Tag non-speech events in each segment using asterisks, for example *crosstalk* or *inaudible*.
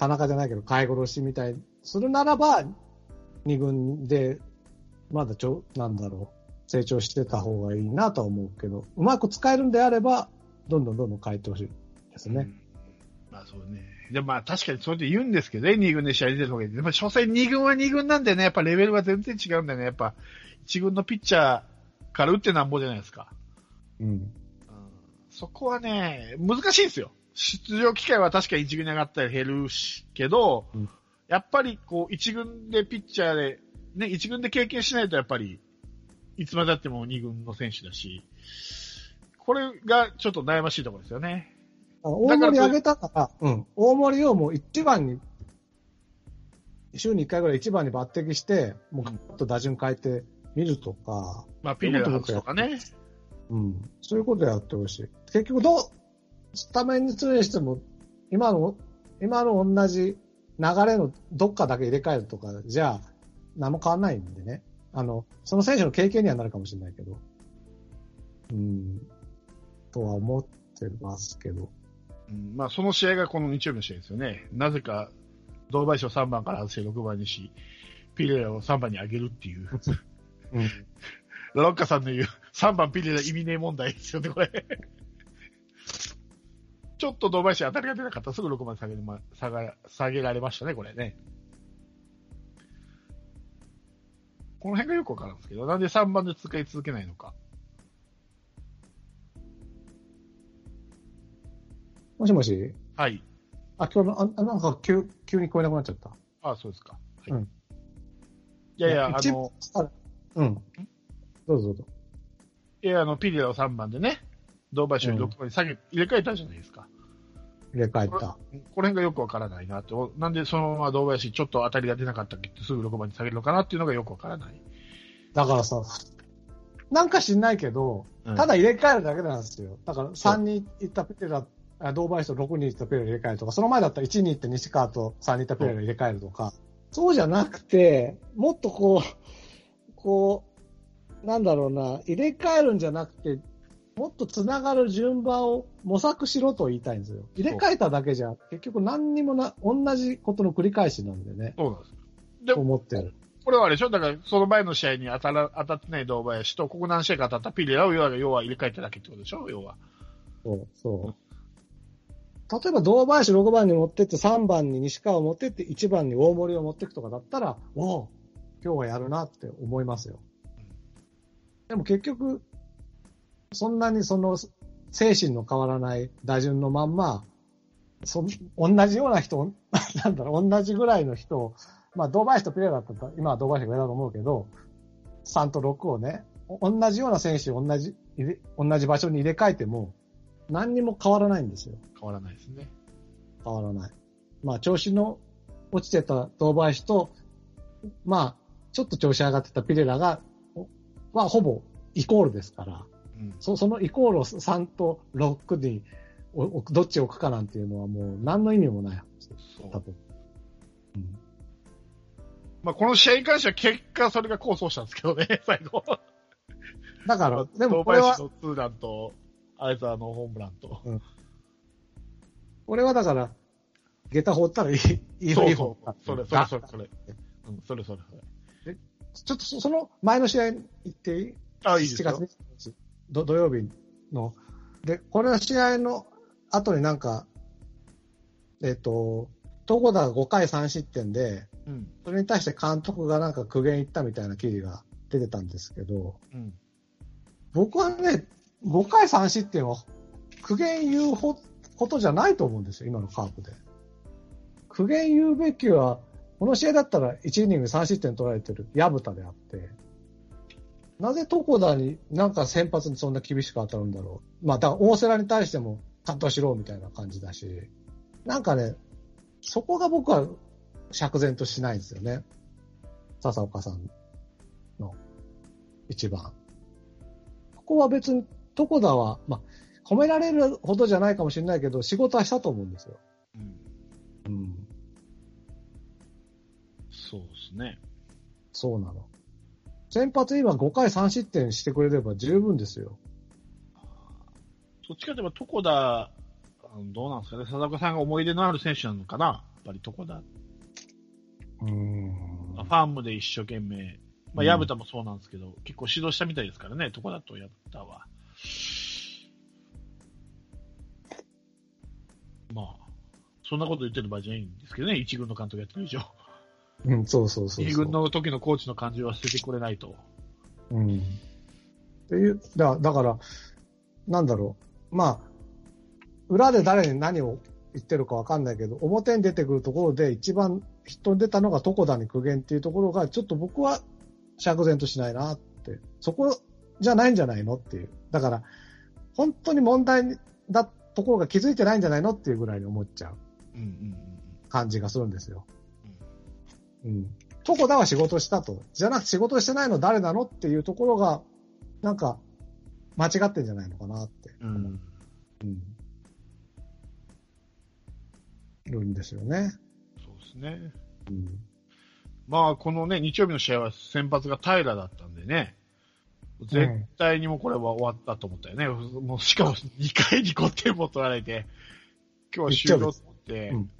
田中じゃないけど、買い殺しみたいにするならば、二軍で、まだちょ、なんだろう、成長してた方がいいなとは思うけど、うまく使えるんであれば、どんどんどんどん変えてほしいですね。うんまあそうね。でもまあ確かにそうやって言うんですけどね、二軍で試合出てる方がいい。でも所詮二軍は二軍なんでね、やっぱレベルが全然違うんだよね。やっぱ一軍のピッチャーから打ってなんぼじゃないですか。うん。うんそこはね、難しいんですよ。出場機会は確かに一軍に上がったり減るし、けど、うんやっぱりこう一軍でピッチャーで、ね、一軍で経験しないとやっぱり、いつまでだっても二軍の選手だし、これがちょっと悩ましいところですよね。大盛り上げたから、うん。大盛りをもう一番に、週に一回ぐらい一番に抜擢して、もうガッと打順変えてみるとか、まあピレラ外すとかね。うん。そういうことやってほしい。結局どう、スタメンについしても、今の、今の同じ流れのどっかだけ入れ替えるとか、じゃあ、何も変わんないんでね。あの、その選手の経験にはなるかもしれないけど。うん。とは思ってますけど。うんまあその試合がこの日曜日の試合ですよね。なぜか、堂林を3番から外して6番にし、ピレラを3番に上げるっていう。うん。ラ *laughs* ロッカさんの言う3番ピレラ意味ねえ問題ですよね、これ。ちょっと堂林当たりが出なかったらすぐ6番下げるま下が下げられましたね、これね。この辺がよくわかるんですけど、なんで3番で使い続けないのか。もしもし？はい。あ、今日の、ああなんか急、急に聞こえなくなっちゃった。あそうですか。はい。うんいやいや、あ一の、あうん。どうぞどうぞ。いや、あの、ピリラを3番でね、堂林を6番に下げ、入れ替えたじゃないですか。入れ替えた。この辺がよくわからないなと。なんでそのまま堂林ちょっと当たりが出なかったっけってすぐ6番に下げるのかなっていうのがよくわからない。だからさ、なんか知んないけど、うんただ入れ替えるだけなんですよ。だから3人行ったペレラ、あ堂林と6人行ったペレラ入れ替えるとか、その前だったら1人行って西川と3人行ったペレラ入れ替えるとか、そうじゃなくて、もっとこう、こう、なんだろうな、入れ替えるんじゃなくて、もっと繋がる順番を模索しろと言いたいんですよ。入れ替えただけじゃ、結局何にもな、同じことの繰り返しなんでね、そうなんです。で、思ってる。これはあれでしょ？だから、その前の試合に当たら、当たってない堂林と、ここ何試合か当たったピリラを要は、要は入れ替えただけってことでしょ要は。そう、そう。例えば、堂林6番に持ってって、3番に西川を持ってって、1番に大森を持っていくとかだったら、おう今日はやるなって思いますよ。でも結局、そんなにその、精神の変わらない打順のまんま、そん同じような人、*laughs* なんだろう、同じぐらいの人を、まあ、堂林とピレラだったら、今は堂林が上だと思うけど、3と6をね、お同じような選手を同じ、同じ場所に入れ替えても、何にも変わらないんですよ。変わらないですね。変わらない。まあ、調子の落ちてた堂林と、まあ、ちょっと調子上がってたピレラが、はほぼイコールですから、うん。そそのイコールを3と6におおどっち置くかなんていうのはもう何の意味もないはずです。そう多分。うんまあ、この試合に関しては結果それが構想したんですけどね、*laughs* 最後。だから、でも堂これは林、のツーランと、相沢のホームランと。これはだから、下駄放ったらいい、*laughs* いいそうそう。それ、それ、それ、それ。うん、それ、それ、それ。ちょっとそその前の試合行っていい？あ、いいです7よ月。21日土土曜日の。で、これの試合の後になんか、えっ、と、東田が5回3失点で、うん。それに対して監督がなんか苦言言ったみたいな記事が出てたんですけど、うん。僕はね、5回3失点は苦言言うほことじゃないと思うんですよ、今のカープで。苦言言うべきは、この試合だったら1イニング3失点取られてる薮田であって、なぜ床田になんか先発にそんな厳しく当たるんだろう。まあ、だ大瀬良に対してもちゃんとしろみたいな感じだし、なんかね、そこが僕は釈然としないんですよね。笹岡さんの一番。ここは別に床田は、まあ、褒められるほどじゃないかもしれないけど、仕事はしたと思うんですよ。うん。うん。そうですね。そうなの。先発今5回3失点してくれれば十分ですよ。そっちかといえば、床田、どうなんですかね、佐々岡さんが思い出のある選手なのかなぱり床田。うん。ファームで一生懸命、まあ、うん矢蓋もそうなんですけど、結構指導したみたいですからね、床田と矢蓋は。まあ、そんなこと言ってる場合じゃないんですけどね、一軍の監督やってる以上。うん、そうそうそうそう。二軍の時のコーチの感じは捨ててくれないと。うん。っていう、だだから、なんだろう。まあ、裏で誰に何を言ってるかわかんないけど、表に出てくるところで一番人に出たのが床田に苦言っていうところが、ちょっと僕は釈然としないなって。そこじゃないんじゃないのっていう。だから、本当に問題だところが気づいてないんじゃないのっていうぐらいに思っちゃううんうんうん感じがするんですよ。うん。床田は仕事したと。じゃなくて仕事してないの誰なのっていうところが、なんか、間違ってんじゃないのかなって。うん。うん。るんですよね。そうですね。うん。まあ、このね、日曜日の試合は先発が平だったんでね、絶対にもうこれは終わったと思ったよね。もうしかも2回に5点も取られて、今日は終了と思って、うん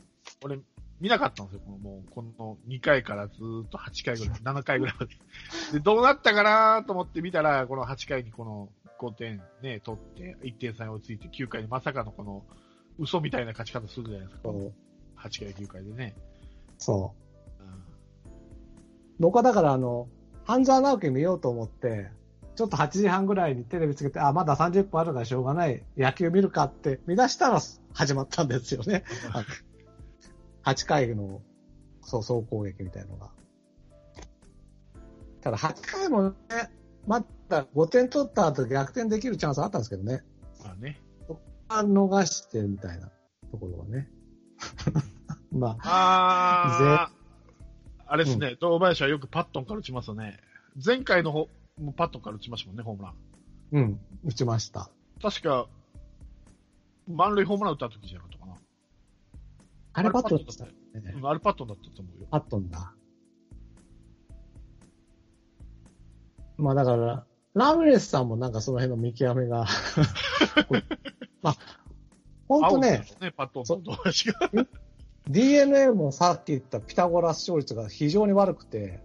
俺見なかったんですよ。このもうこの2回からずーっと8回ぐらい、*laughs* 7回ぐらいまで。で、どうなったかなと思って見たら、この8回にこの5点ね、取って、1点差に追いついて、9回にまさかのこの嘘みたいな勝ち方するじゃないですか。そう。8回、9回でね。そう。うん僕はだからあの、半沢直樹見ようと思って、ちょっと8時半ぐらいにテレビつけて、あ、まだ30分あるからしょうがない。野球見るかって見出したら始まったんですよね。*laughs* あの8回の、そう、総攻撃みたいのが。ただ8回もね、まだ5点取った後逆転できるチャンスあったんですけどね。まあね。逃してみたいなところはね。*laughs* まあ、あー、あれですね、堂林はよくパットンから打ちますよね。前回のほパットンから打ちましたもんね、ホームラン。うん、打ちました。確か、満塁ホームラン打った時じゃなかった。あれパットンでしたよね。うんあれパットンだったと思うよ。パットンだ。まあだから、ラムレスさんもなんかその辺の見極めが *laughs* まあ、ほんとね、ね、パットンと堂林が。*laughs* DNA もさっき言ったピタゴラス勝率が非常に悪くて、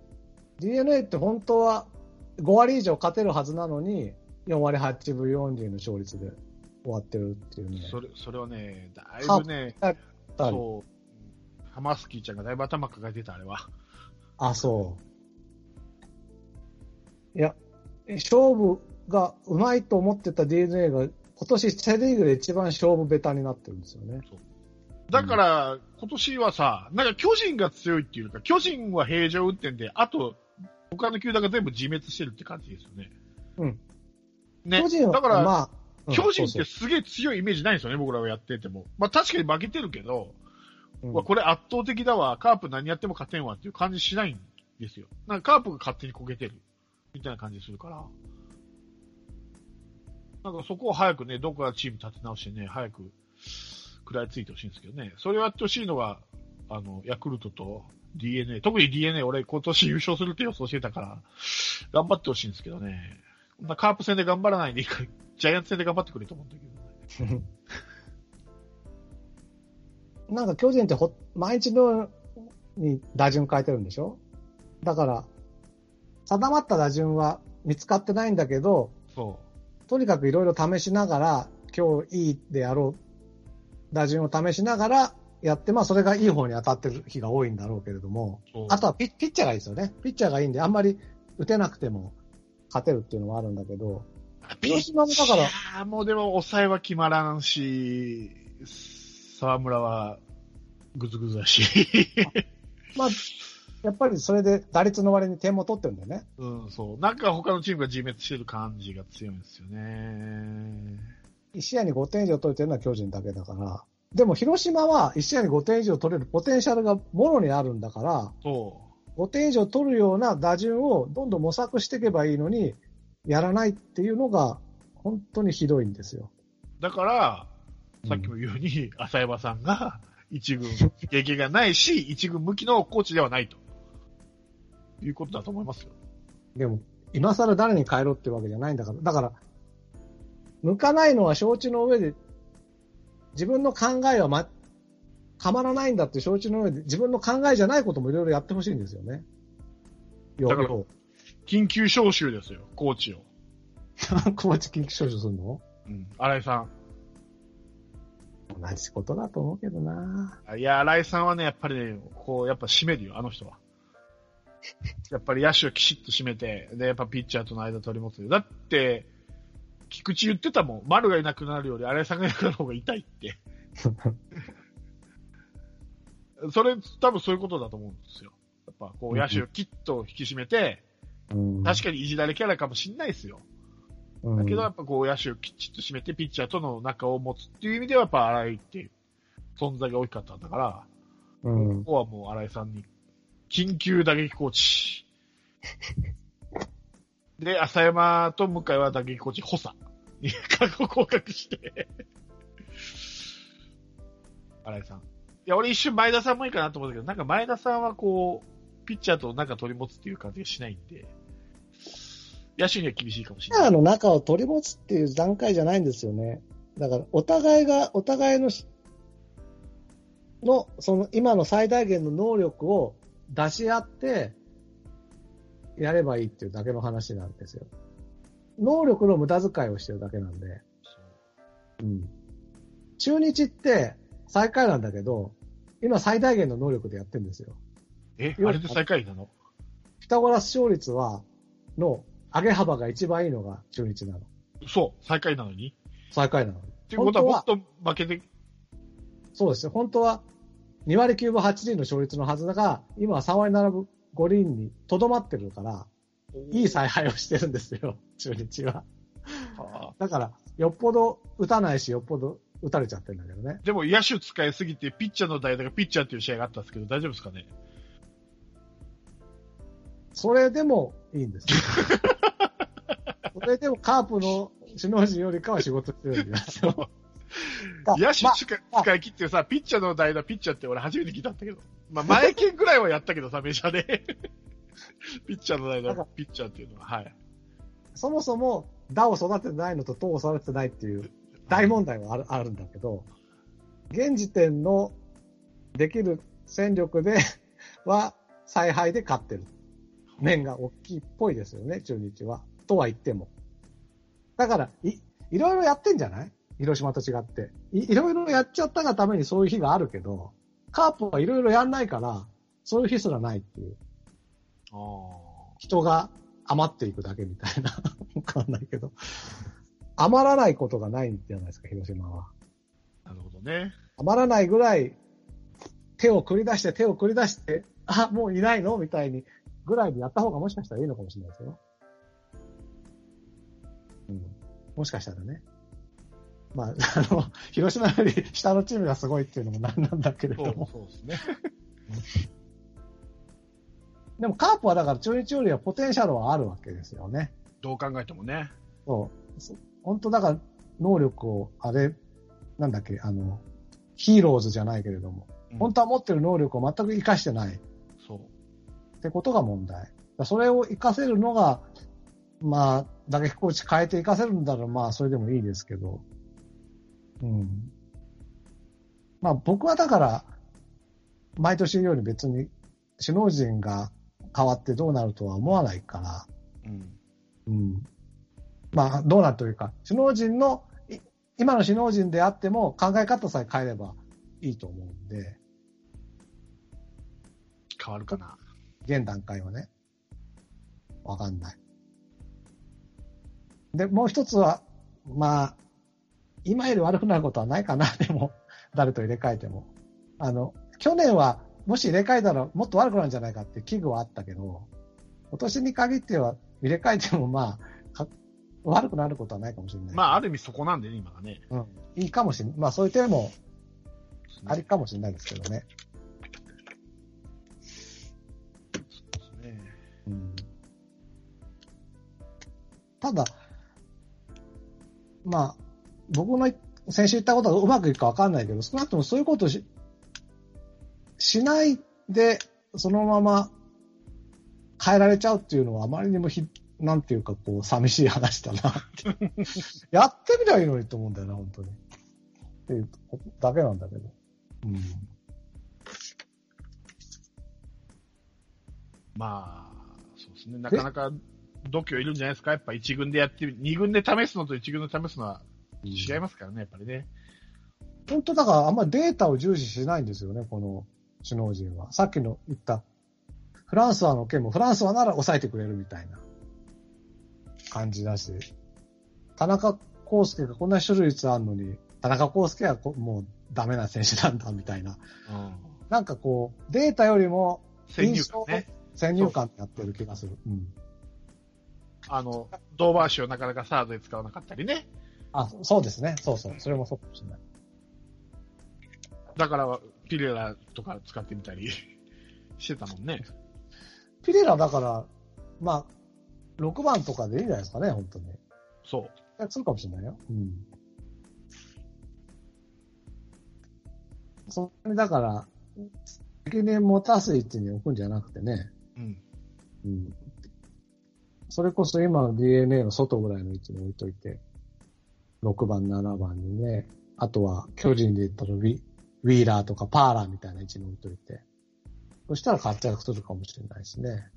DNA って本当は5割以上勝てるはずなのに、4割8分40の勝率で終わってるっていうね。それ、それはね、だいぶね、だったりそう、ハマスキーちゃんがだいぶ頭抱えてた、あれは。あ、そう。いや、勝負がうまいと思ってた DNA が今年セリーグで一番勝負ベタになってるんですよね。だから、今年はさ、なんか巨人が強いっていうか、巨人は平常運転で、あと、他の球団が全部自滅してるって感じですよね。うん。ね。巨人は、だから、まあ、うん巨人ってすげえ強いイメージないんですよね、僕らはやってても。まあ確かに負けてるけど、そううわこれ圧倒的だわ、カープ何やっても勝てんわっていう感じしないんですよ。なんかカープが勝手にこけてる、みたいな感じするから。なんかそこを早くね、どこかチーム立て直してね、早く食らいついてほしいんですけどね。それをやってほしいのが、あの、ヤクルトと DNA。特に DNA 俺今年優勝するって予想してたから、頑張ってほしいんですけどね。まあ、カープ戦で頑張らないでいいから、ジャイアンツ戦で頑張ってくれと思うんだけどね。*laughs* なんか巨人ってほ毎日のように打順変えてるんでしょ？だから、定まった打順は見つかってないんだけど、そとにかくいろいろ試しながら、今日いいでやろう、打順を試しながらやって、まあそれがいい方に当たってる日が多いんだろうけれども、あとはピッチャーがいいですよね。ピッチャーがいいんで、あんまり打てなくても勝てるっていうのはあるんだけど、広島もだからいやーもうでも抑えは決まらんし、沢村はぐずぐずだし。*laughs* まあ、やっぱりそれで打率の割に点も取ってるんだよね。うん、そう。なんか他のチームが自滅してる感じが強いんですよね。1試合に5点以上取れてるのは巨人だけだから。でも広島は1試合に5点以上取れるポテンシャルがもろにあるんだから、そ5点以上取るような打順をどんどん模索していけばいいのに、やらないっていうのが本当にひどいんですよ。う。だから、さっきも言うように、*laughs* 浅山さんが *laughs* 一軍経験がないし、一軍向きのコーチではないと。いうことだと思いますよ。でも、今更誰に変えろってわけじゃないんだから。だから、向かないのは承知の上で、自分の考えは、ま、はまらないんだって承知の上で、自分の考えじゃないこともいろいろやってほしいんですよね。だか緊急招集ですよ、コーチを。*laughs* コーチ緊急招集するの？うん。新井さん。同じことだと思うけどな。いや、新井さんはね、やっぱりね、こう、やっぱ締めるよ、あの人は。やっぱり野手をきちっと締めて、で、やっぱピッチャーとの間取り持つよ。だって、菊池言ってたもん。丸がいなくなるより新井さんがいなくなる方が痛いって。*laughs* それ、多分そういうことだと思うんですよ。やっぱ、こう、野手をきっと引き締めて、うん確かにいじられキャラかもしんないですよ。うんだけど、やっぱこう、野手をきちっと締めて、ピッチャーとの仲を持つっていう意味では、やっぱ新井っていう存在が大きかったんだから、うんここはもう新井さんに、緊急打撃コーチ。*laughs* で、浅山と向井は打撃コーチ、補佐に過去降格して。新井さん。いや、俺一瞬前田さんもいいかなと思ったけど、なんか前田さんはこう、ピッチャーと仲取り持つっていう感じがしないんで、野手には厳しいかもしれない。の中を取り持つっていう段階じゃないんですよね。だから、お互いが、お互いの、の、その、今の最大限の能力を出し合って、やればいいっていうだけの話なんですよ。能力の無駄遣いをしてるだけなんで。うん。中日って最下位なんだけど、今最大限の能力でやってるんですよ。え、あれで最下位なの？ピタゴラス勝率は、の上げ幅が一番いいのが中日なの。そう、最下位なのに？最下位なの。っていうことはもっと負けて、そうですよ。本当は2割9分8厘の勝率のはずだが、今は3割7分5厘にとどまってるから、いい采配をしてるんですよ、中日は。あだから、よっぽど打たないし、よっぽど打たれちゃってるんだけどね。でも野手使いすぎて、ピッチャーの代打がピッチャーっていう試合があったんですけど、大丈夫ですかね？それでもいいんですよ。*laughs* それでもカープの首脳陣よりかは仕事してるんですよ。野手まあ使い使い切ってさ、ピッチャーの代打、ピッチャーって俺初めて聞いたんだけど。まあ、前剣ぐらいはやったけどさ、メジャーで。*laughs* ピッチャーの代打、ピッチャーっていうのは、はい。そもそも、打を育ててないのと党を育ててないっていう大問題はあるあるんだけど、現時点のできる戦力では采配で勝ってる面が大きいっぽいですよね、中日は。とは言っても。だから、い、いろいろやってんじゃない？広島と違ってい。いろいろやっちゃったがためにそういう日があるけど、カープはいろいろやんないから、そういう日すらないっていう。ああ。人が余っていくだけみたいな。*laughs* わかんないけど。余らないことがないんじゃないですか、広島は。なるほどね。余らないぐらい、手を繰り出して、手を繰り出して、あ、もういないの？みたいに、ぐらいでやった方がもしかしたらいいのかもしれないですよ。うん。もしかしたらね。まあ、あの、*laughs* 広島より下のチームがすごいっていうのもなんなんだけれそうども。そうですね。*laughs* でもカープはだから中日よりはポテンシャルはあるわけですよね。どう考えてもね。そう。そ本当だから、能力を、あれ、なんだっけ、あの、ヒーローズじゃないけれども、うん本当は持ってる能力を全く活かしてないっ。てことが問題。それを活かせるのが、まあ、打撃コーチ変えて活かせるんだら、まあ、それでもいいですけど、うん。まあ、僕はだから、毎年より別に、首脳陣が変わってどうなるとは思わないから、うん。うん。まあ、どうなるというか、首脳陣の、い今の首脳陣であっても考え方さえ変えればいいと思うんで、変わるかな。現段階はね。わかんない。で、もう一つは、まあ、今より悪くなることはないかな、*laughs* でも、誰と入れ替えても。あの、去年は、もし入れ替えたらもっと悪くなるんじゃないかって危惧はあったけど、今年に限っては入れ替えてもまあ、か悪くなることはないかもしれない。まあ、ある意味そこなんでね、今がね。うん、いいかもしれない。まあそういう手もありかもしれないですけどね。ただ、まあ、僕の先週言ったことがうまくいくかわかんないけど、少なくともそういうことし、しないで、そのまま変えられちゃうっていうのはあまりにもひ、なんていうかこう、寂しい話だな *laughs* やってみればいいのにと思うんだよな、本当に。っていうだけなんだけど。うん。まあ、そうですね。なかなか度胸いるんじゃないですか？やっぱ一軍でやってみ、二軍で試すのと一軍で試すのは違いますからね、やっぱりね。本当だからあんまりデータを重視しないんですよね、この首脳陣は。さっきの言った、フランスはの件も、フランスはなら抑えてくれるみたいな感じだし、田中康介がこんな種類率あるのに、田中康介はこもうダメな選手なんだみたいな。うん。なんかこう、データよりも先入観ね。先入観やってる気がする。うん。あの、ドーバーシをなかなかサードで使わなかったりね。あ、そうですね。そうそう。それもそうかもしれない。だから、ピレラとか使ってみたり *laughs* してたもんね。ピレラだから、まあ、6番とかでいいんじゃないですかね、本当に。そう。活躍するかもしれないよ。うん。それにだから、責任持たす位置に置くんじゃなくてね、うん。うん。それこそ今の DNA の外ぐらいの位置に置いといて、6番、7番にね、あとは巨人で言ったらウィウィーラーとかパーラーみたいな位置に置いといて、そしたら活躍するかもしれないですね。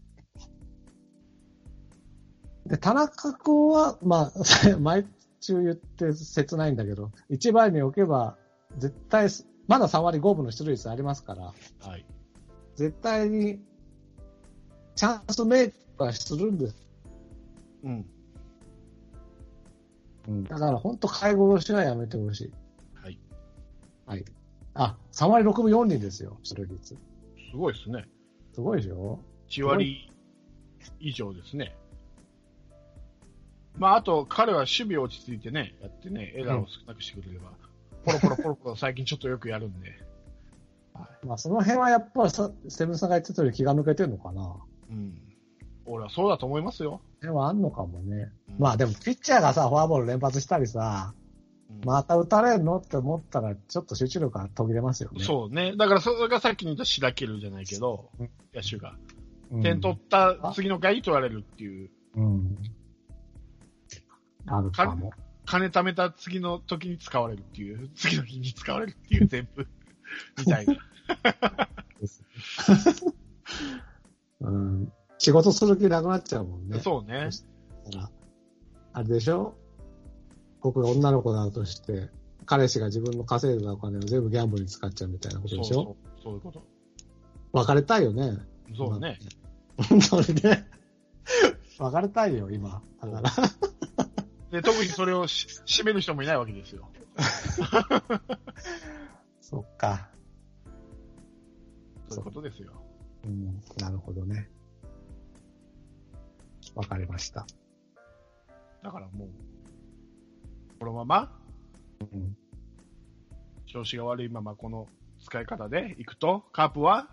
で、田中君は、まあ、*laughs* 毎週言って切ないんだけど、1番に置けば、絶対、まだ3割5分の出塁率ありますから、はい。絶対に、チャンスメイクはするんです。うん。うん、だから本当介護しはやめてほしい。はい。はい。あ、3割6分4厘ですよ、出塁率。すごいですね。すごいでしょ？1割以上ですね。まあ、あと、彼は守備落ち着いてね、やってね、エラーを少なくしてくれれば、ポロポロポロポロ最近ちょっとよくやるんで。*laughs* まあその辺はやっぱりさ、セブンさんが言ってたより気が抜けてるのかな。うん。俺はそうだと思いますよ。でもあんのかもね。うんまあでもピッチャーがさ、フォアボール連発したりさ、うんまた打たれるのって思ったら、ちょっと集中力が途切れますよね。そうね。だからそれがさっきの言ったしらけるじゃないけどうん、野手が。うん。点取った次の回に取られるっていう、うん。あるかも。金貯めた次の時に使われるっていう、次の日に使われるっていう全部、*laughs* みたいな。*laughs* うん。仕事する気なくなっちゃうもんね。そうね。あれでしょ？僕が女の子だとして、彼氏が自分の稼いだお金を全部ギャンブルに使っちゃうみたいなことでしょ？そうそう。そういうこと。別れたいよね。そうね。本当にね。*laughs* 別れたいよ、今。だから。*laughs* で、特にそれをし締める人もいないわけですよ。*laughs* そっか。そういうことですよ。うん、なるほどね。わかりました。だからもう、このまま、うん、調子が悪いままこの使い方でいくと、カープは、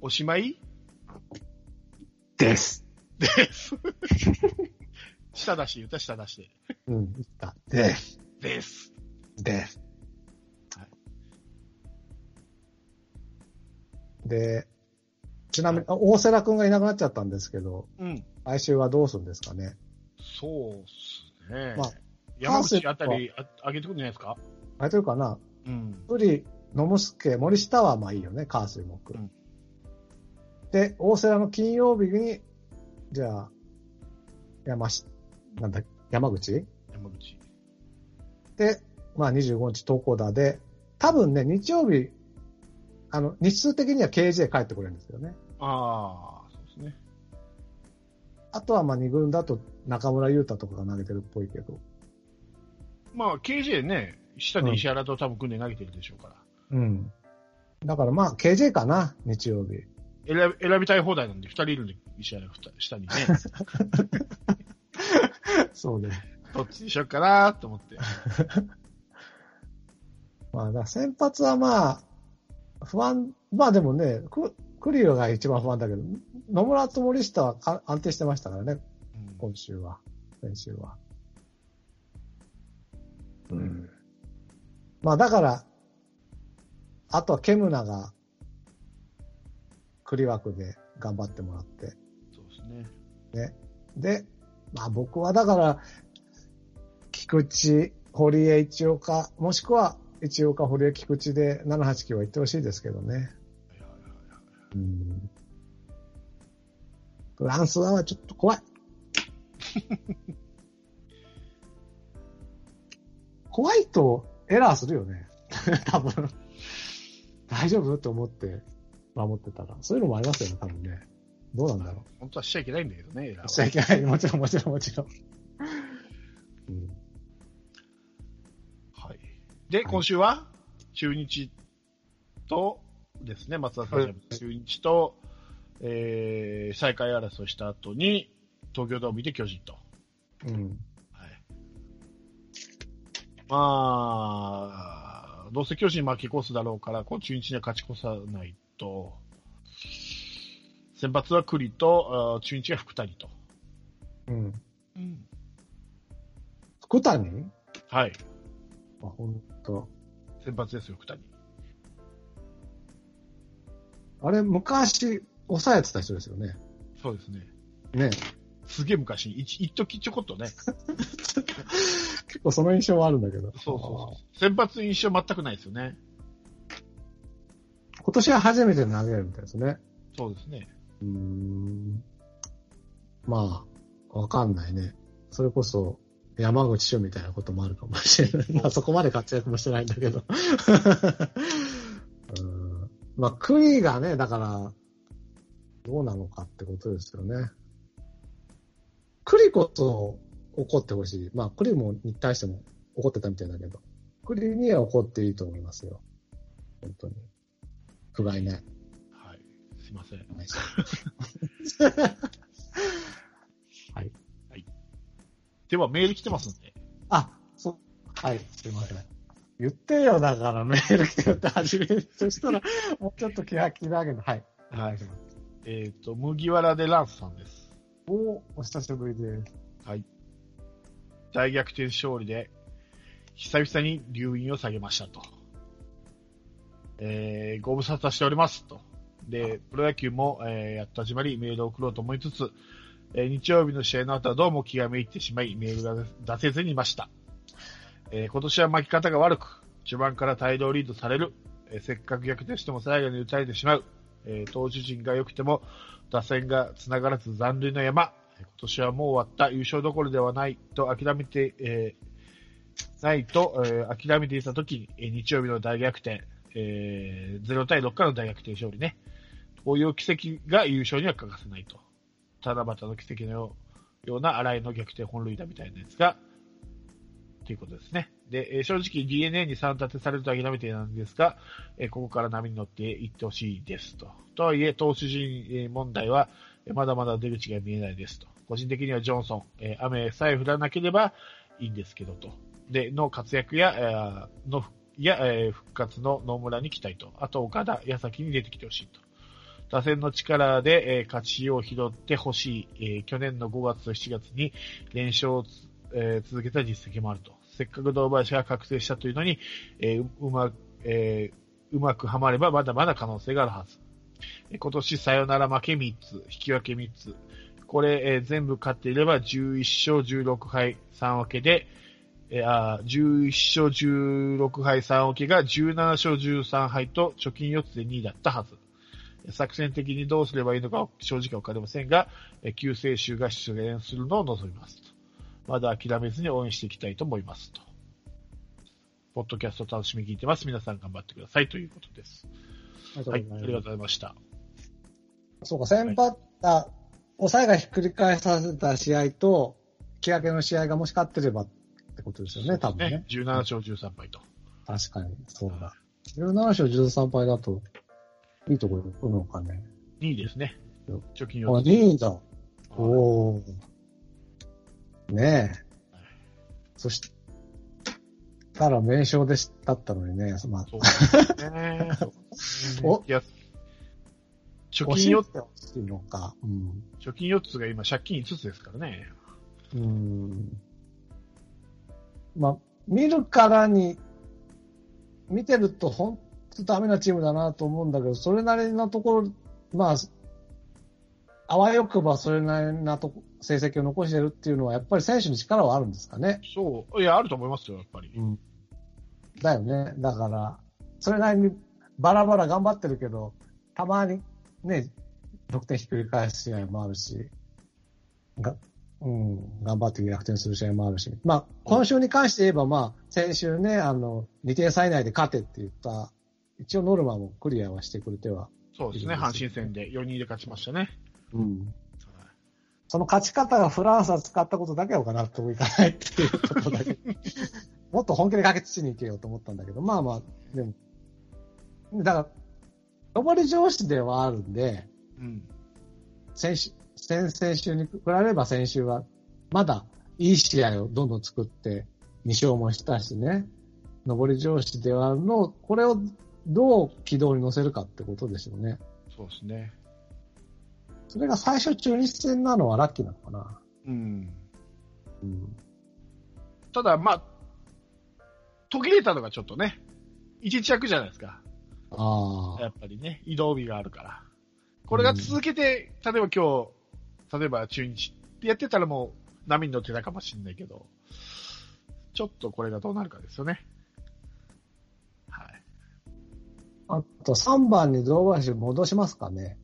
おしまい？です。です。*laughs* 下出し、言った下出して。うん、言った。です。です。です。はいで、ちなみに、あ大瀬良君がいなくなっちゃったんですけど、うん。来週はどうするんですかね。そうっすね。まあ山口あたりあ上げてくるんじゃないですか？あれというかな、うん。ブリ、野茂助、森下はまあいいよね、カー水木。うんで、大瀬良の金曜日に、じゃあ、山し、なんだ、山口？山口。で、まあ25日投稿だで、多分ね、日曜日、あの、日数的には KJ 帰ってくれるんですよね。ああ、そうですね。あとはまあ2軍だと中村優太とかが投げてるっぽいけど。まあ、KJ ね、下で石原と多分組んで投げてるでしょうから。うん。だからまあ KJ かな、日曜日。選び選びたい放題なんで、二人いるんで、石原下にね。*laughs* そうね。どっちにしようかなと思って。*laughs* まあ、だから先発はまあ、不安、まあでもね、ククリオが一番不安だけど、野村と森下はか安定してましたからね、うん今週は、先週は。うん。まあだから、あとはケムナが、栗枠で頑張ってもらって、そうですね。で、まあ僕はだから、菊池、堀江一岡、もしくは一岡、堀江、菊池で789は行ってほしいですけどね。うん。フランスはちょっと怖い。*laughs* 怖いとエラーするよね。*laughs* 多分。大丈夫って思って守ってたら。そういうのもありますよね、多分ね。どうなんだろ本当はしちゃいけないんだけどね、エラーう。はしちゃいけない。もちろん、もちろん、もちろん。うん、はい。で、はい今週は、中日とですね、松田さんはい中日と、えー、再開争いした後に、東京ドームで巨人と。うん。はい。まあ、どうせ巨人負け越すだろうから、こう中日には勝ち越さないと、先発は栗と、あー中日が福谷と。うん。うん。福谷？はい。あ、ほんと。先発ですよ、福谷。あれ、昔、抑えてた人ですよね。そうですね。ね。すげえ昔に、一一時ちょこっとね。*laughs* 結構その印象はあるんだけど。そうそうそう。先発印象全くないですよね。今年は初めて投げるみたいですね。そうですね。うーん。まあ、わかんないね。それこそ、山口翔みたいなこともあるかもしれない。まあ、そこまで活躍もしてないんだけど。うんまあ、クリがね、だから、どうなのかってことですよね。クリこそ怒ってほしい。まあ、クリもに対しても怒ってたみたいだけど、クリには怒っていいと思いますよ。本当に。不甲斐ない。はい。すいません。はい。では、メール来てますんで。あ、そう。はい、すいません。言ってよ、だからメール来てよって始める。そしたら、もうちょっと気が気だけど、はい。お願い。えっ、と、麦わらでランスさんです。おお久しぶりです。はい。大逆転勝利で、久々に留飲を下げましたと。えー、ご無沙汰しておりますと。で、プロ野球も、えー、やっと始まり、メールを送ろうと思いつつ、えー日曜日の試合の後はどうも気がめいってしまい、メールが出せずにいました。えー今年は巻き方が悪く、序盤から大量リードされる、えーせっかく逆転しても最後に打たれてしまう、えー投手陣が良くても打線が繋がらず残塁の山、今年はもう終わった。優勝どころではない。と諦めて、えーないと、えー諦めていた時に、え日曜日の大逆転、えー0対6からの大逆転勝利ね。こういう奇跡が優勝には欠かせないと。七夕の奇跡のようような荒井の逆転本塁打みたいなやつが、ということですね。で、え正直 DNA に3立てされると諦めてなんですが、えここから波に乗っていってほしいですと。とはいえ、投手陣問題は、まだまだ出口が見えないですと。個人的にはジョンソン、え雨さえ降らなければいいんですけどと。で、の活躍や、えの、や、え復活の野村に期待と。あと、岡田、矢崎に出てきてほしいと。打線の力で、え勝ちを拾ってほしい、えー去年の5月と7月に連勝を、えー続けた実績もあると。せっかく堂林が覚醒したというのに、えーうま、えーうまくはまればまだまだ可能性があるはず。え今年サヨナラ負け3つ、引き分け3つ。これ、えー全部勝っていれば11勝16敗3分けで、えーあ11勝16敗3分けが17勝13敗と貯金4つで2位だったはず。作戦的にどうすればいいのか正直わかりませんが、え救世主が出現するのを望みます。まだ諦めずに応援していきたいと思いますと。ポッドキャスト楽しみに聞いてます。皆さん頑張ってくださいということです。はい、ありがとうございました。そうか、先発、あ、抑えがひっくり返させた試合と、気分けの試合がもし勝ってればってことですよね、多分ね。17勝13敗と。確かに、そうだ。17勝13敗だと、いいところに来るのかね。2位ですねよ。貯金あ、4つ。2位だ。おー。ねえ。そしたら名称でだったのにね、まあ、そうですね。*laughs* お？いや、貯金4いっていのか。うん。貯金4つが今借金5つですからね。うん。まあ、見るからに、見てると本当ダメなチームだなと思うんだけど、それなりのところ、まあ、あわよくばそれなりなとこ成績を残してるっていうのは、やっぱり選手に力はあるんですかね？そう。いや、あると思いますよ、やっぱり。うん。だよね。だから、それなりにバラバラ頑張ってるけど、たまにね、得点ひっくり返す試合もあるし、が、うん、頑張って逆転する試合もあるし。まあ、今週に関して言えば、まあ、先週ね、あの、2点差以内で勝てって言った、一応ノルマもクリアはしてくれては。そうですね、阪神戦で4人で勝ちましたね。うん。その勝ち方がフランスは使ったことだけは納得いかないっていうことだけ。*laughs* もっと本気でかけつちに行けようと思ったんだけど、まあまあ、でも、だから、上り上司ではあるんで、うん。先週、先々週に比べれば先週は、まだいい試合をどんどん作って、2勝もしたしね、上り上司ではあるの、これをどう軌道に乗せるかってことですよね。そうですね。それが最初中日戦なのはラッキーなのかな。うん。うん。ただ、まあ、途切れたのがちょっとね、一着じゃないですか。ああ。やっぱりね、移動日があるから。これが続けて、例えば今日、例えば中日ってやってたらもう波に乗ってたかもしれないけど、ちょっとこれがどうなるかですよね。はい。あと3番に堂林戻しますかね。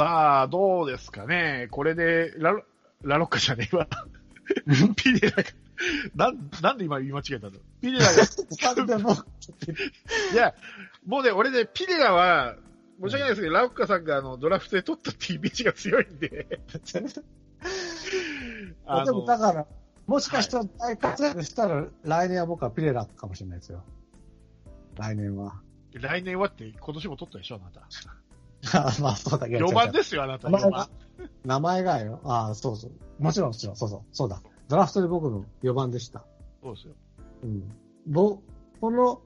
さあ、どうですかね。これで、ラロ、ラロッカじゃねえわ。*laughs* ピレラが、なん、なんで今言い間違えたの？ピレラが、*laughs* いや、もうね、俺ね、ピレラは、申し訳ないですけど、ラロッカさんがあの、ドラフトで取ったっていうイメージが強いんで、*laughs* あでもの、だから、もしかしたら大活躍したら、来年は僕はピレラかもしれないですよ。来年は。来年はって今年も取ったでしょ、あなた。あ *laughs* まあそうだけど。4番ですよ、あなた。4名前が番。名前がよ。ああ、そうそう。もちろん、もちろん、そうそう、そうだ。ドラフトで僕の4番でした。そうですよ。うん。ぼ、この、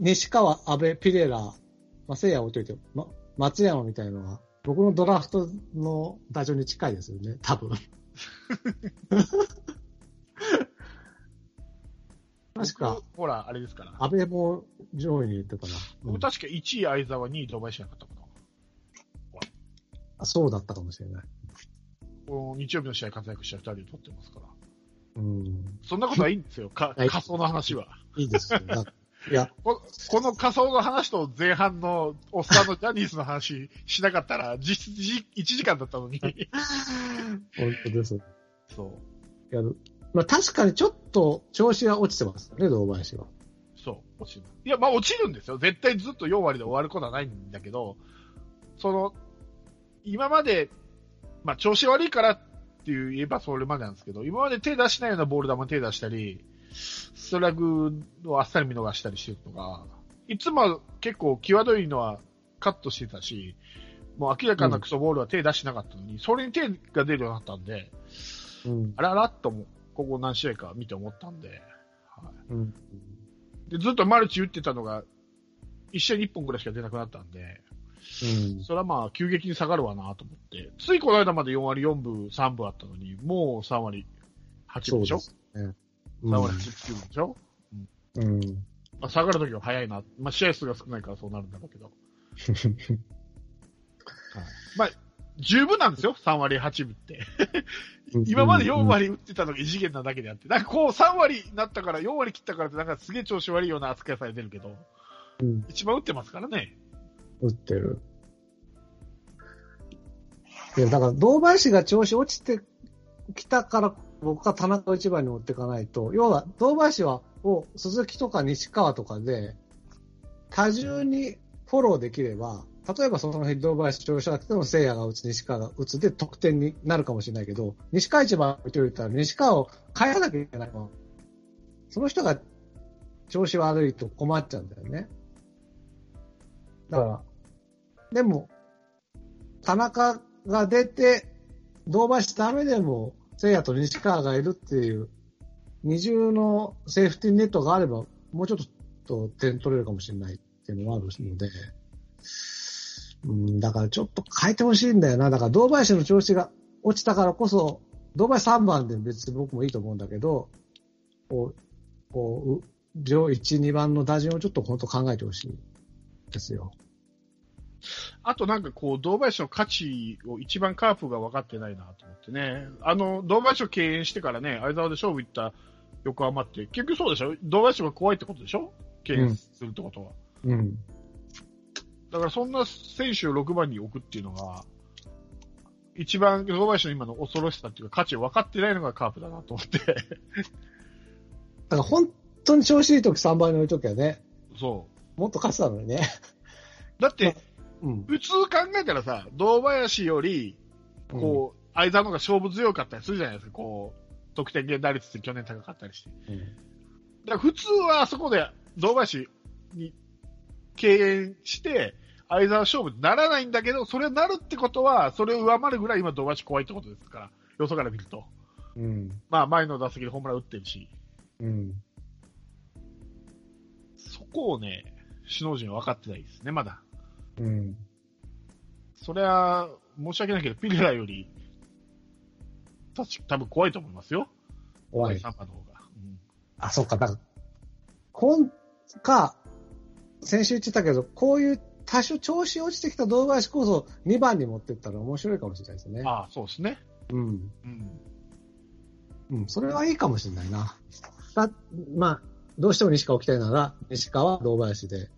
西川、安倍、ピレラ、まあ、聖夜置いといて、ま、松山みたいのは、僕のドラフトの打順に近いですよね、多分。*laughs* 確か僕、ほら、あれですから。安倍も上位にいってたな。うん僕確か1位相沢、2位堂林なかったそうだったかもしれない。この日曜日の試合活躍した2人で取ってますから。うん。そんなことはいいんですよ、か *laughs* はい仮想の話は。いいですよ。だいや、*laughs* ここの仮想の話と前半のおっさんのジャニーズの話しなかったら、実質じ1時間だったのに。*laughs* 本当です。そう。やる。まあ確かにちょっと調子が落ちてますね、堂林は。そう、落ちる。いや、まあ落ちるんですよ。絶対ずっと4割で終わることはないんだけど、その、今まで、まあ調子悪いからっていう言えばそれまでなんですけど、今まで手出しないようなボール球手出したり、ストライクをあっさり見逃したりしてるのが、いつも結構際どいのはカットしてたし、もう明らかなクソボールは手出してなかったのに、それに手が出るようになったんで、うん。あららっとも、ここ何試合か見て思ったんで、はい。うん。で、ずっとマルチ打ってたのが、一試合に1本ぐらいしか出なくなったんで、うん。それはまあ、急激に下がるわなと思って、ついこの間まで4割4分、3分あったのに、もう3割8分でしょ？そうですね。?3 割8分でしょ、うん。まあ、下がるときは早いな。まあ、試合数が少ないからそうなるんだろうけど。*laughs* まあ、十分なんですよ、3割8分って。*laughs* 今まで4割打ってたのが異次元なだけであって、なんかこう3割になったから、4割切ったからって、なんかすげえ調子悪いような扱いされてるけど、うん。一番打ってますからね。打ってる。いや、だから、堂林が調子落ちてきたから、僕は田中を一番に持っていかないと、要は、堂林は、を鈴木とか西川とかで、多重にフォローできれば、例えばその日堂林調子が来ても聖夜が打つ、西川が打つで得点になるかもしれないけど、西川一番置いておいたら、西川を変えなきゃいけないの。その人が調子悪いと困っちゃうんだよね。だから、でも、田中が出て、堂林ダメでも、聖夜と西川がいるっていう、二重のセーフティーネットがあれば、もうちょっと点取れるかもしれないっていうのもあるので、うん、だからちょっと変えてほしいんだよな。だから堂林の調子が落ちたからこそ、堂林3番で別に僕もいいと思うんだけど、こう、こう、上1、2番の打順をちょっと本当考えてほしい。ですよ。あとなんかこう、堂林の価値を一番カープが分かってないなと思ってね。あの、堂林を敬遠してからね、相沢で勝負行った横浜って、結局そうでしょ？堂林が怖いってことでしょ？敬遠するってことは。うん。だからそんな選手を6番に置くっていうのが、一番、堂林の今の恐ろしさっていうか価値を分かってないのがカープだなと思って。だから本当に調子いい時3番に置いときゃね、そもっと勝ってたのにね。う。だって、うん。普通考えたらさ、堂林より、こう、相沢の方が勝負強かったりするじゃないですか、こう、得点圏打率って去年高かったりして。うん、うんだから普通はあそこで堂林に敬遠して、相沢勝負にならないんだけど、それになるってことは、それを上回るぐらい今堂林怖いってことですから、よそから見ると。うん。まあ前の打席でホームラン打ってるし、うん。そこをね、首脳陣は分かってないですね、まだ。うん。それは、申し訳ないけど、ピレラより、確か多分怖いと思いますよ。怖い。3番の方が。うんあ、そっか。だから、今か、先週言ってたけど、こういう多少調子落ちてきた堂林こそ2番に持ってったら面白いかもしれないですね。ああ、そうですね。うん。うん。うん。それはいいかもしれないな。だまあ、どうしても西川置きたいなら、西川、堂林で。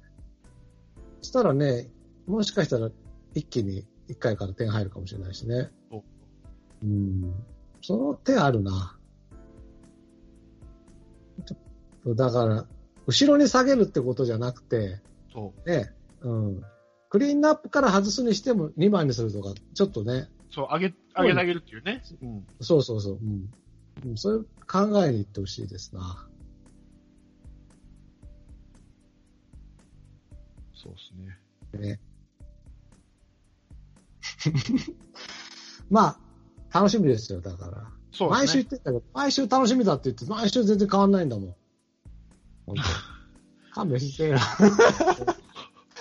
そしたらね、もしかしたら一気に1回から点入るかもしれないしね。そううん。その手あるな。だから、後ろに下げるってことじゃなくて、そう。ね、うん。クリーンナップから外すにしても2番にするとか、ちょっとね、そう、上げ、上げてあげるっていうね。うん。そうそうそう。うん。うん、そういう考えに行ってほしいですな。そうですね。ね。*laughs* まあ、楽しみですよ、だから。そうね毎週言っ。てたけど、毎週楽しみだって言って、毎週全然変わんないんだもん。本当勘弁してよ。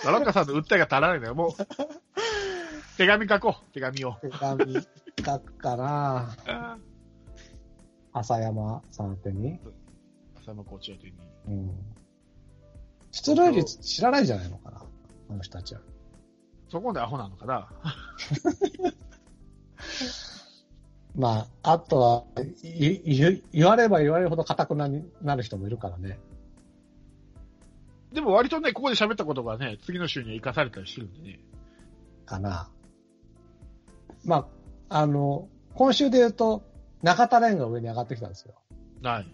ラロッカさんの訴えが足らないんだよ。もう、手紙書こう、手紙を。手紙書くかな *laughs* 浅山さん宛てに。浅山コーチ宛てに。うん。出塁率知らないんじゃないのかな、あの人たちは。そこまでアホなのかな？*laughs* まあ、あとは、いい言われば言われるほど硬くなる人もいるからね。でも割とね、ここで喋ったことがね、次の週には生かされたりしてるんでね。かな。まあ、あの、今週で言うと、中田蓮が上に上がってきたんですよ。はい。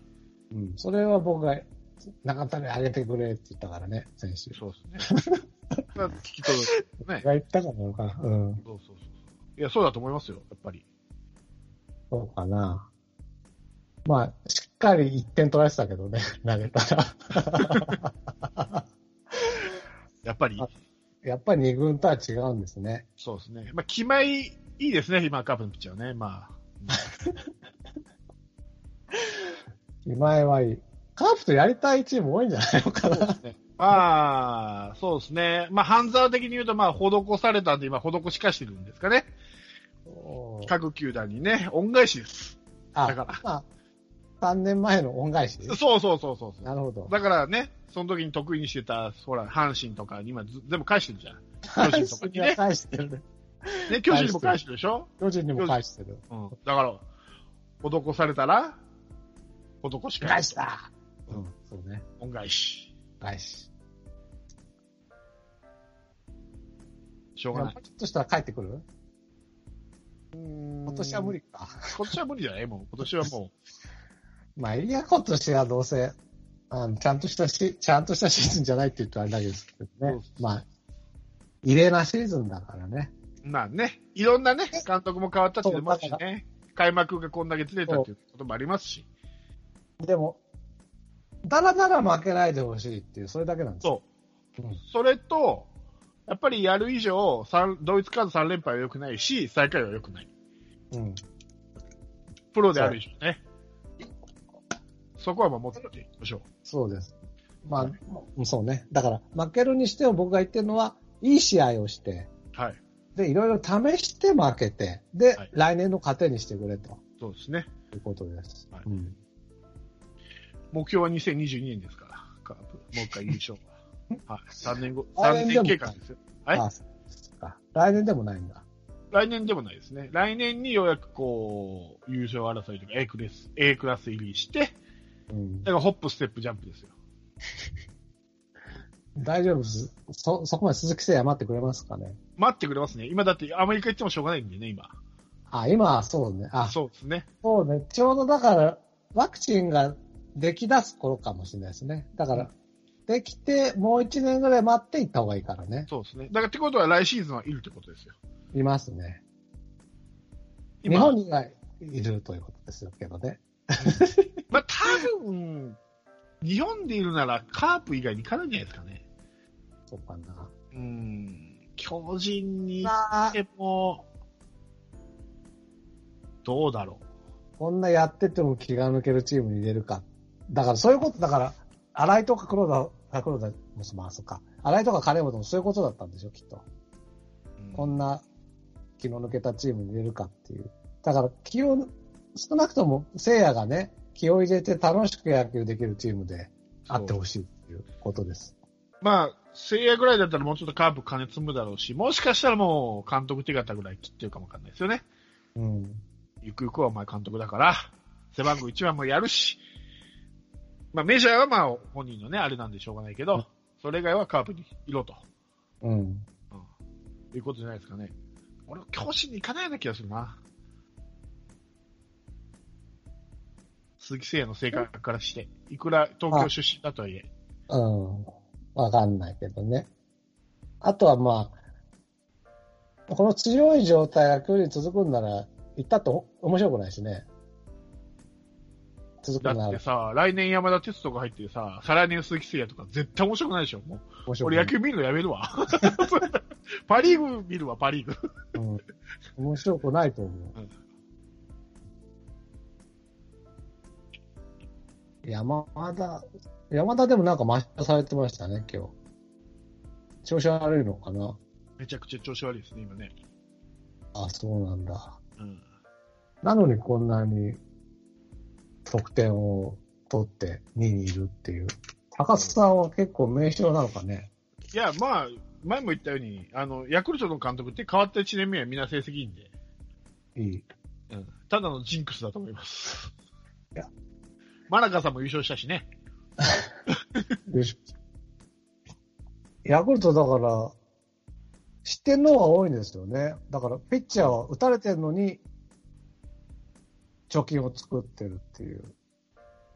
うん。それは僕が、中田蓮上げてくれって言ったからね、先週。そうですね。*laughs* まあ聞き取る。ね。が言ったかなのかな。うん。そうそうそう。いや、そうだと思いますよ、やっぱり。そうかな。まあ、しっかり1点取られてたけどね、*laughs* 投げたら。*laughs* やっぱりあ、やっぱり2軍とは違うんですね。そうですね。まあ、気前いいですね、今、カープのピッチャーはね。まあ。今前はいい。カープとやりたいチーム多いんじゃないのかな。まあ、そうですね。まあ、半沢的に言うと、まあ、施されたんで、今、施しかしてるんですかね。各球団にね、恩返しです。あ、だからまあ、3年前の恩返し。そうそうそうそう。なるほど。だからね、その時に得意にしてた、ほら、阪神とかに今ず全部返してるじゃん。巨人とかにね。返してる。ね、巨人にも返してるでしょ巨人にも返してる。うん。だから、施されたら、施し返。したうん、そうね。恩返し。返し。しょうがないちょっとしたら帰ってくる？今今年は無理か。今年は無理じゃない？もう、今年はも *laughs* まあ、いいや、今年はどうせ、あのちゃんとしたし、ちゃんとしたシーズンじゃないって言うとあれだけですけどね。まあ、異例なシーズンだからね。う、まあね、いろんなね、監督も変わったっていうのもあるしね、開幕がこんだけずれたっていうこともありますし、でも、だらだら負けないでほしいっていう、それだけなんですよ。そううん。それと、やっぱりやる以上、三ドイツカード3連敗は良くないし、最下位は良くない。うん。プロである以上ね。そこは守っていきましょそうです。まあ、そうね。だから、負けるにしても僕が言ってるのは、いい試合をして、う。はい。で、いろいろ試して負けて、で、はい来年の糧にしてくれとそうですね。いうことです。はいうん。目標は2022年ですから、カープ。もう一回優勝は。*laughs* はい。3年後、3来年経過ですよ。はい。来年でもないんだ。来年でもないですね。来年にようやくこう、優勝争いとか A クラス、A クラス入りして、うんだ。からホップ、ステップ、ジャンプですよ。*laughs* 大丈夫です。そ、そこまで鈴木誠也待ってくれますかね？待ってくれますね。今だってアメリカ行ってもしょうがないんでね、今。あ、今はそうね。あ、そうですね。そうね。ちょうどだから、ワクチンができ出す頃かもしれないですね。だから、できて、もう一年ぐらい待って行った方がいいからね。そうですね。だからってことは来シーズンはいるってことですよ。いますね。日今本にはいるということですよけどね。まあ多分、日本でいるならカープ以外に行かないんじゃないですかね。そうかな。うん。巨人にまあでも、どうだろこんなやってても気が抜けるチームに入れるか。だからそういうこと、だから、新井とか黒田、あ黒田もまあそっか。新井とか金本もそういうことだったんでしょ、きっと。う。うんこんな気の抜けたチームに入れるかっていう。だから気を、少なくとも聖夜がね、気を入れて楽しく野球できるチームであってほしいっていうことです。まあ、聖夜ぐらいだったらもうちょっとカープ金積むだろうし、もしかしたらもう監督手形ぐらい切ってるかもわかんないですよね。うん。ゆくゆくはお前監督だから、背番号1番もやるし、まあメジャーはまあ本人のね、あれなんでしょうがないけど、それ以外はカープにいろと、うん。うん、いうことじゃないですかね。俺、教師に行かないような気がするな。鈴木誠也の性格からして、いくら東京出身だとはいえ、うん。わかんないけどね。あとはまあ、この強い状態が距離続くんなら、行ったって面白くないしね。続だくならってさ、来年山田哲人が入ってさ、再来年鈴木誠也とか絶対面白くないでしょ、もう。俺野球見るのやめるわ。*laughs* パリーグ見るわ、パリーグ。うん。面白くないと思う。山田、山田でもなんか抹消されてましたね、今日。調子悪いのかな？めちゃくちゃ調子悪いですね、今ね。あ、そうなんだ。うん。なのにこんなに得点を取って2位にいるっていう。高須さんは結構名称なのかね。いや、まあ、前も言ったように、あの、ヤクルトの監督って変わった1年目はみんな成績いいんで、いい。うん。ただのジンクスだと思います。いや。マナカさんも優勝したしね。よし。ヤクルトだから、失点の方が多いんですよね。だから、ピッチャーは打たれてるのに、貯金を作ってるっていう。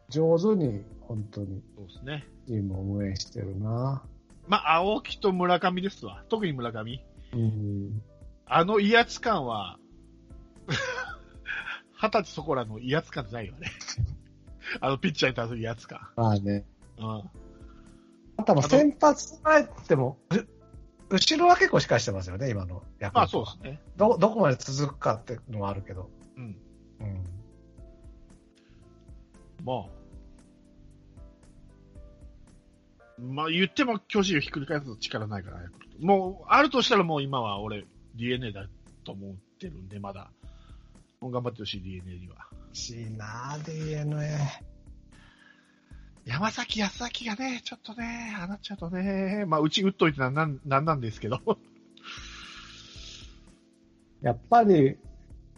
上手に、本当に、そうですね。チームを運営してるな。まあ、青木と村上ですわ。特に村上。うん。あの威圧感は、*laughs* 二十歳そこらの威圧感じゃないよね。*laughs* あのピッチャーに対する威圧感。まあね。うん。あとは先発前っても、う後ろは結構しっかりしてますよね、今のヤクまあそうですね。ど、どこまで続くかっていうのはあるけど。うん。うん。まあ。まあ言っても巨人をひっくり返す力ないから、ヤクルトもう、あるとしたらもう今は俺 DNA だと思ってるんで、まだ。もう頑張ってほしい DNA には。しいなぁ、DNA。山崎康明がね、ちょっとね、ああなっちゃうとね、まあうち打っといてなんなんなんなんですけど。やっぱり、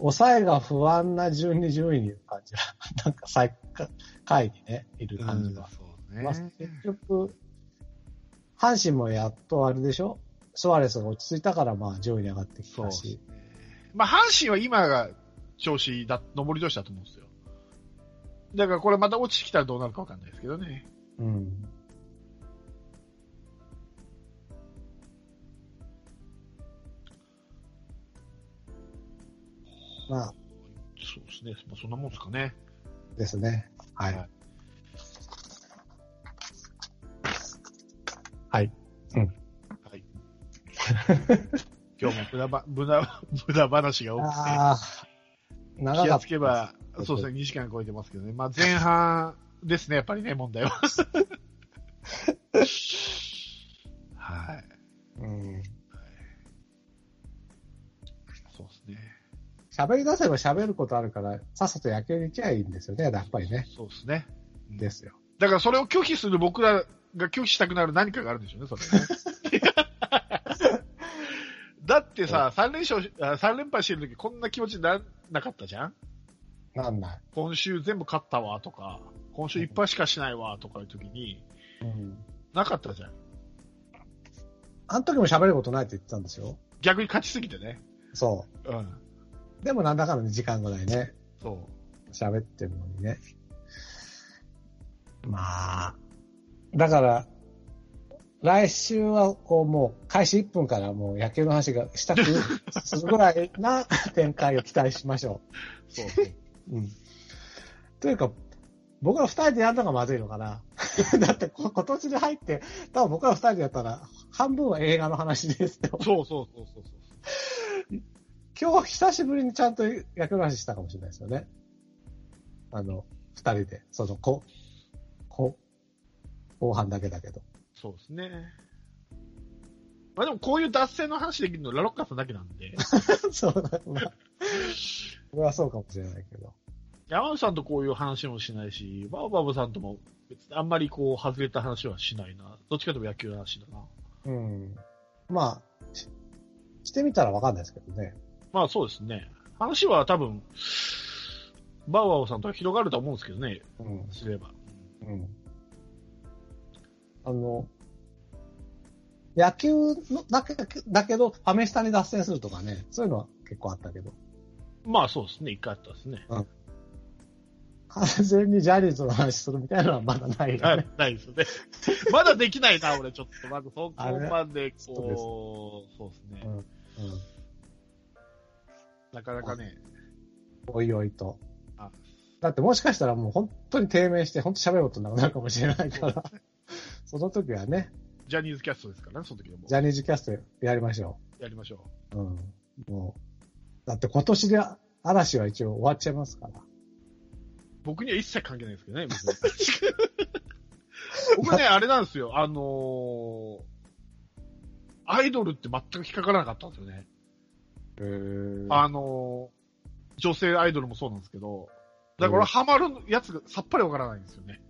抑えが不安な順に順位にいる感じが、*laughs* なんか最下下位にね、いる感じが。そうねまあ、結局、阪神もやっとあれでしょ？ソアレスが落ち着いたから、まあ上位に上がってきたし。。まあ阪神は今が調子だ、上り調子だと思うんですよ。だからこれまた落ちてきたらどうなるかわかんないですけどね。うん。まあ、そうですね。まあそんなもんですかね。ですね。はい。はいはい。はい。今日も無駄ば、無駄、*laughs* 無駄話が多くて。長気が。つけば、そうですね、2時間超えてますけどね。まあ前半ですね、やっぱりね、問題は。*laughs* 喋り出せば喋ることあるから、さっさと野球に行きゃいいんですよね、やっぱりね。そうですね。うんですよ。だからそれを拒否する僕らが拒否したくなる何かがあるんでしょうね、それね。*laughs* だってさ、3連勝し、あ3連敗してる時こんな気持ちにならなかったじゃん？なんない。今週全部勝ったわとか、今週いっぱいしかしないわとかいう時に、うん。なかったじゃん。あの時も喋ることないって言ってたんですよ。逆に勝ちすぎてね。そうん。う。でもなんだかんだ2時間ぐらいね、そう。喋ってるのにね。まあ、だから、来週はこうもう開始1分からもう野球の話がしたく *laughs* するぐらいな展開を期待しましょそうそう。う。うん。というか、僕ら二人でやるのがまずいのかな。だってこ今年で入って、多分僕ら二人でやったら半分は映画の話ですよ。そうそうそうそうそう。今日久しぶりにちゃんと野球の話したかもしれないですよね。あの、二人で、その、こ、こ、後半だけだけど。そうですね。まあでもこういう脱線の話できるのラロッカさんだけなんで、*laughs* そうだ、まあ。それはそうかもしれないけど。山内さんとこういう話もしないし、バオバブさんとも別にあんまりこう外れた話はしないな。どっちかというと野球の話だな。うん。まあ、ししてみたらわかんないですけどね。まあそうですね。話は多分、バウアオさんとは広がると思うんですけどね、うん。すれば。うん。あの、野球のだけだけど、ファミスタに脱線するとかね、そういうのは結構あったけど、まあそうですね、一回あったですね。完全にジャニーズの話するみたいなのはまだないよね。はい、ないですよね。まだできないな、俺ちょっと。まずそこまで、こう、そうですね。うん。うん。なかなかね、おいおいとあ。だってもしかしたらもう本当に低迷して、本当喋ることなくなるかもしれないから、その時はね、ジャニーズキャストですからね、その時はもジャニーズキャストやりましょう。やりましょう。うん。もう。だって今年で嵐は一応終わっちゃいますから。う。僕には一切関係ないですけどね、別に僕 *laughs* ね、あれなんですよ、あのーアイドルって全く引っかからなかったんですよね。あのー女性アイドルもそうなんですけど、だから俺ハマるやつがさっぱりわからないんですよね。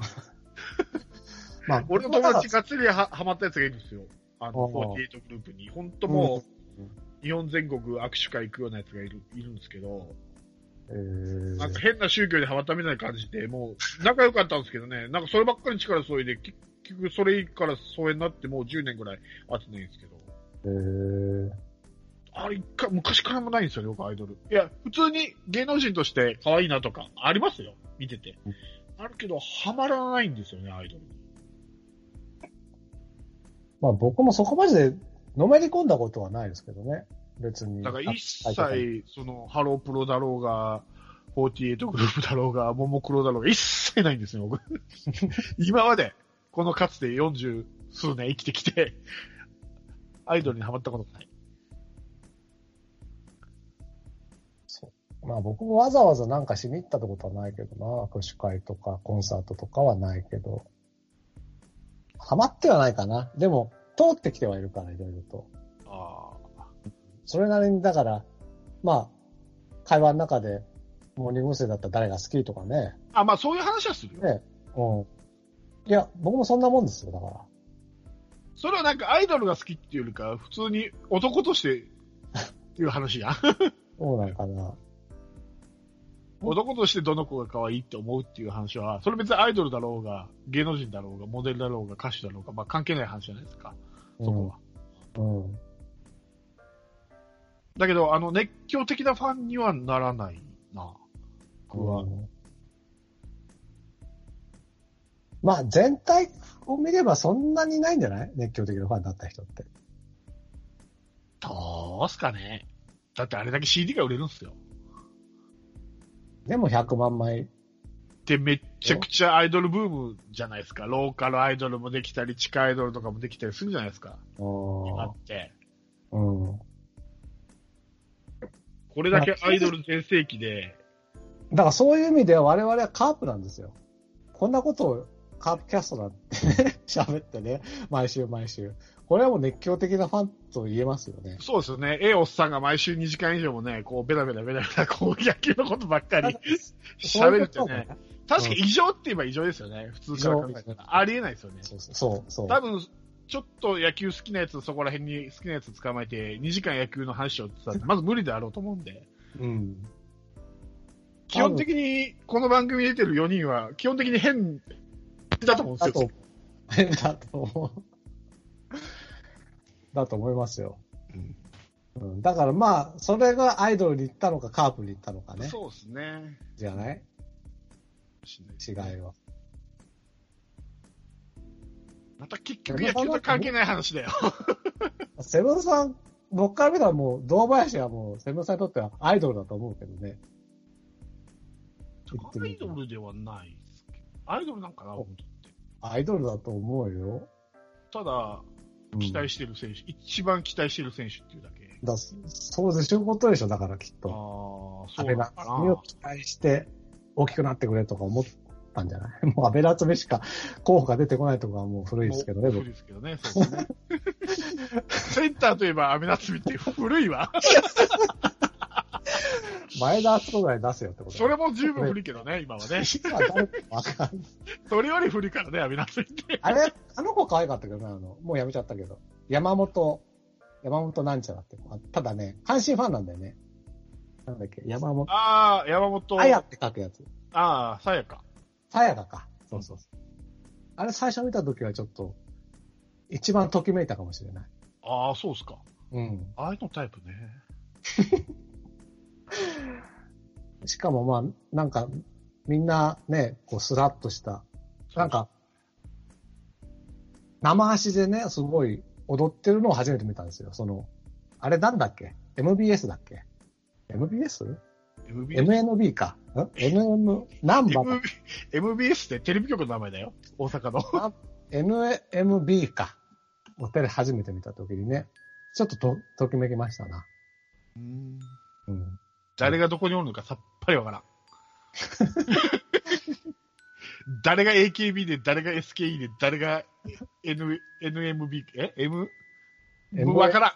*laughs* まあ、俺の友達がっつりはハマったやつがいるんですよ。あの、ああ48グループに。本当もうん。う、日本全国握手会行くようなやつがいる、いるんですけど、えー。なんか変な宗教にハマったみたいな感じで、もう仲良かったんですけどね、なんかそればっかり力注いで、結局それから疎遠になってもう10年ぐらい会ってないんですけど、えー。あれ一回、昔からもないんですよね、僕アイドル。いや、普通に芸能人として可愛いなとか、ありますよ、見ててうん。あるけど、ハマらないんですよね、アイドルに。まあ僕もそこまでのめり込んだことはないですけどね。別に。だから一あ切、その、ハロープロだろうが、48グループだろうが、ももクロだろうが、一切ないんですよ、僕。*laughs* 今まで、このかつて40数年生きてきて、アイドルにハマったことがない。まあ僕もわざわざなんかしに行ったってことはないけどな。握手会とかコンサートとかはないけど。ハマってはないかな。でも、通ってきてはいるから、いろいろと。ああ。それなりに、だから、まあ、会話の中で、モーニング娘。だったら誰が好きとかね。あ、まあそういう話はするよ。ね。うん。いや、僕もそんなもんですよ、だから。それはなんかアイドルが好きっていうよりか、普通に男として *laughs* っていう話やん。そうなんかな。男としてどの子が可愛いって思うっていう話は、それ別にアイドルだろうが、芸能人だろうが、モデルだろうが、歌手だろうが、まあ関係ない話じゃないですか。そこは。うん。うん。だけど、あの、熱狂的なファンにはならないな。僕は。うんまあ、全体を見ればそんなにないんじゃない？熱狂的なファンだった人って。どうすかね。だってあれだけ CD が売れるんですよ。でも100万枚。で、めっちゃくちゃアイドルブームじゃないですか。ローカルアイドルもできたり、地下アイドルとかもできたりするじゃないですか。今あって。うん。これだけアイドル全盛期で、だからそういう意味では我々はカープなんですよ。こんなことをカープキャストなんてね *laughs* 喋ってね、毎週毎週。これはもう熱狂的なファンと言えますよね。そうですよね。ええおっさんが毎週2時間以上もね、こう、ベラベラベラベラ、こう、野球のことばっかり *laughs* 喋るってね。確かに異常って言えば異常ですよね。普通から考えたら。ありえないですよね。そうそうそう。多分、ちょっと野球好きなやつ、そこら辺に好きなやつ捕まえて、2時間野球の話をってたら、*laughs* まず無理であろうと思うんで。うん。基本的に、この番組に出てる4人は、基本的に変だと思うんですよ。だと、変 *laughs* だと思う。だと思いますよ。うんうん、だからまあ、それがアイドルに行ったのか、カープに行ったのかね。そうですね。じゃない？違いは。また結局野球と関係ない話だよ。*laughs* セブンさん、僕から見たらもう、堂林はもう、セブンさんにとってはアイドルだと思うけどね。アイドルではない。アイドルなんかな、お本当って。アイドルだと思うよ。ただ、うん期待してる選手、一番期待してる選手っていうだけ。だそうでしょ、いうことでしょ、だからきっああと。、そうなのかな。を期待して大きくなってくれとか思ったんじゃない？*laughs* もう安倍夏実しか候補が出てこないとかはもう古いですけどね、古いですけどね、そうですね。*laughs* センターといえば、アメナツミって古いわ。*laughs* 前田敦子ぐらい出せよってことそれも十分古いけどね、*laughs* 今はね。実は誰かわかんないそれより古いからね、アメナツミって。あれ、あの子可愛かったけどね、あの、もうやめちゃったけど。山本、山本なんちゃらってただね、阪神ファンなんだよね。なんだっけ、山本、ああ、山本。あやって書くやつ。ああ、さやか。さやかか。そうそうそう。あれ最初見た時はちょっと、一番ときめいたかもしれない。ああ、そうっすか。うん。ああいうのタイプね。*laughs* *laughs* しかもまあ、なんか、みんなね、こうスラッとした、なんか、生足でね、すごい踊ってるのを初めて見たんですよ。その、あれなんだっけ ?MBS だっけ ?MBS?MNB MBS, か。ん ?NM、ナンバー MB MBS ってテレビ局の名前だよ。大阪の。NMB か。おテレ初めて見た時にね、ちょっとと、ときめきましたな。うん。誰がどこにおるのかさっぱりわからん。*laughs* 誰が AKB で、誰が SKE で、誰が N、NMB、え ?M? M- わからん。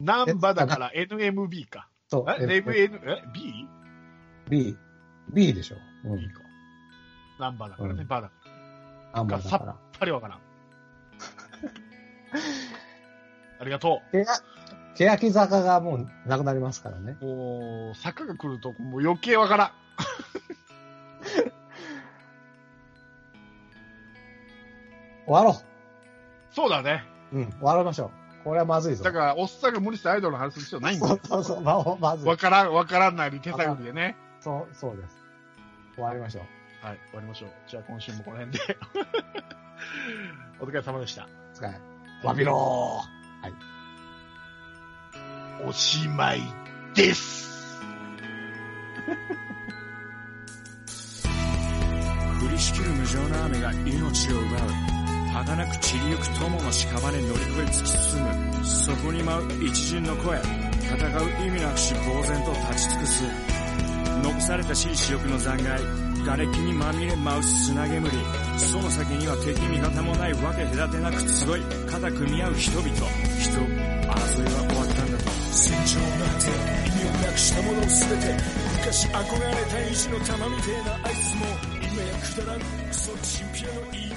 *laughs* ナンバだから NMB か。そう、え ?NM、え ?B? B、B でしょ？う B ん。か。ナンバだからね、うんバだかナンバーだから。ら。さっぱりわからん。*laughs* ありがとけや、欅坂がもうなくなりますからね。う。もう、坂が来ると、もう余計わからん。*laughs* 終わろそうだね。う。うん、終わりましょう。これはまずいぞ。だから、おっさんが無理してアイドルの話する必要ないんだよ。*laughs* そうそうそう、ままずいわ。からん、わからんないに手探りでね。そう、そうです。終わりましょう。はい、終わりましょう。じゃあ今週もこの辺で。*laughs* お疲れ様でした。お疲れ。わびろおしまいです。*laughs* 降りしきる無情な雨が命を奪う。儚く散りゆく友の屍乗り越え突き進む。そこに舞う一陣の声。戦う意味なくし呆然と立ち尽くす。残されたしい死力の残骸。瓦礫にまみれ舞う砂煙。その先には敵味方もないわけ隔てなく集い。肩組み合う人々。人争いは終わったんだと戦場の果て意味をなくしたもの全て昔憧れた意地の玉みてえなあいつも今やくだらんクソチンピラの言い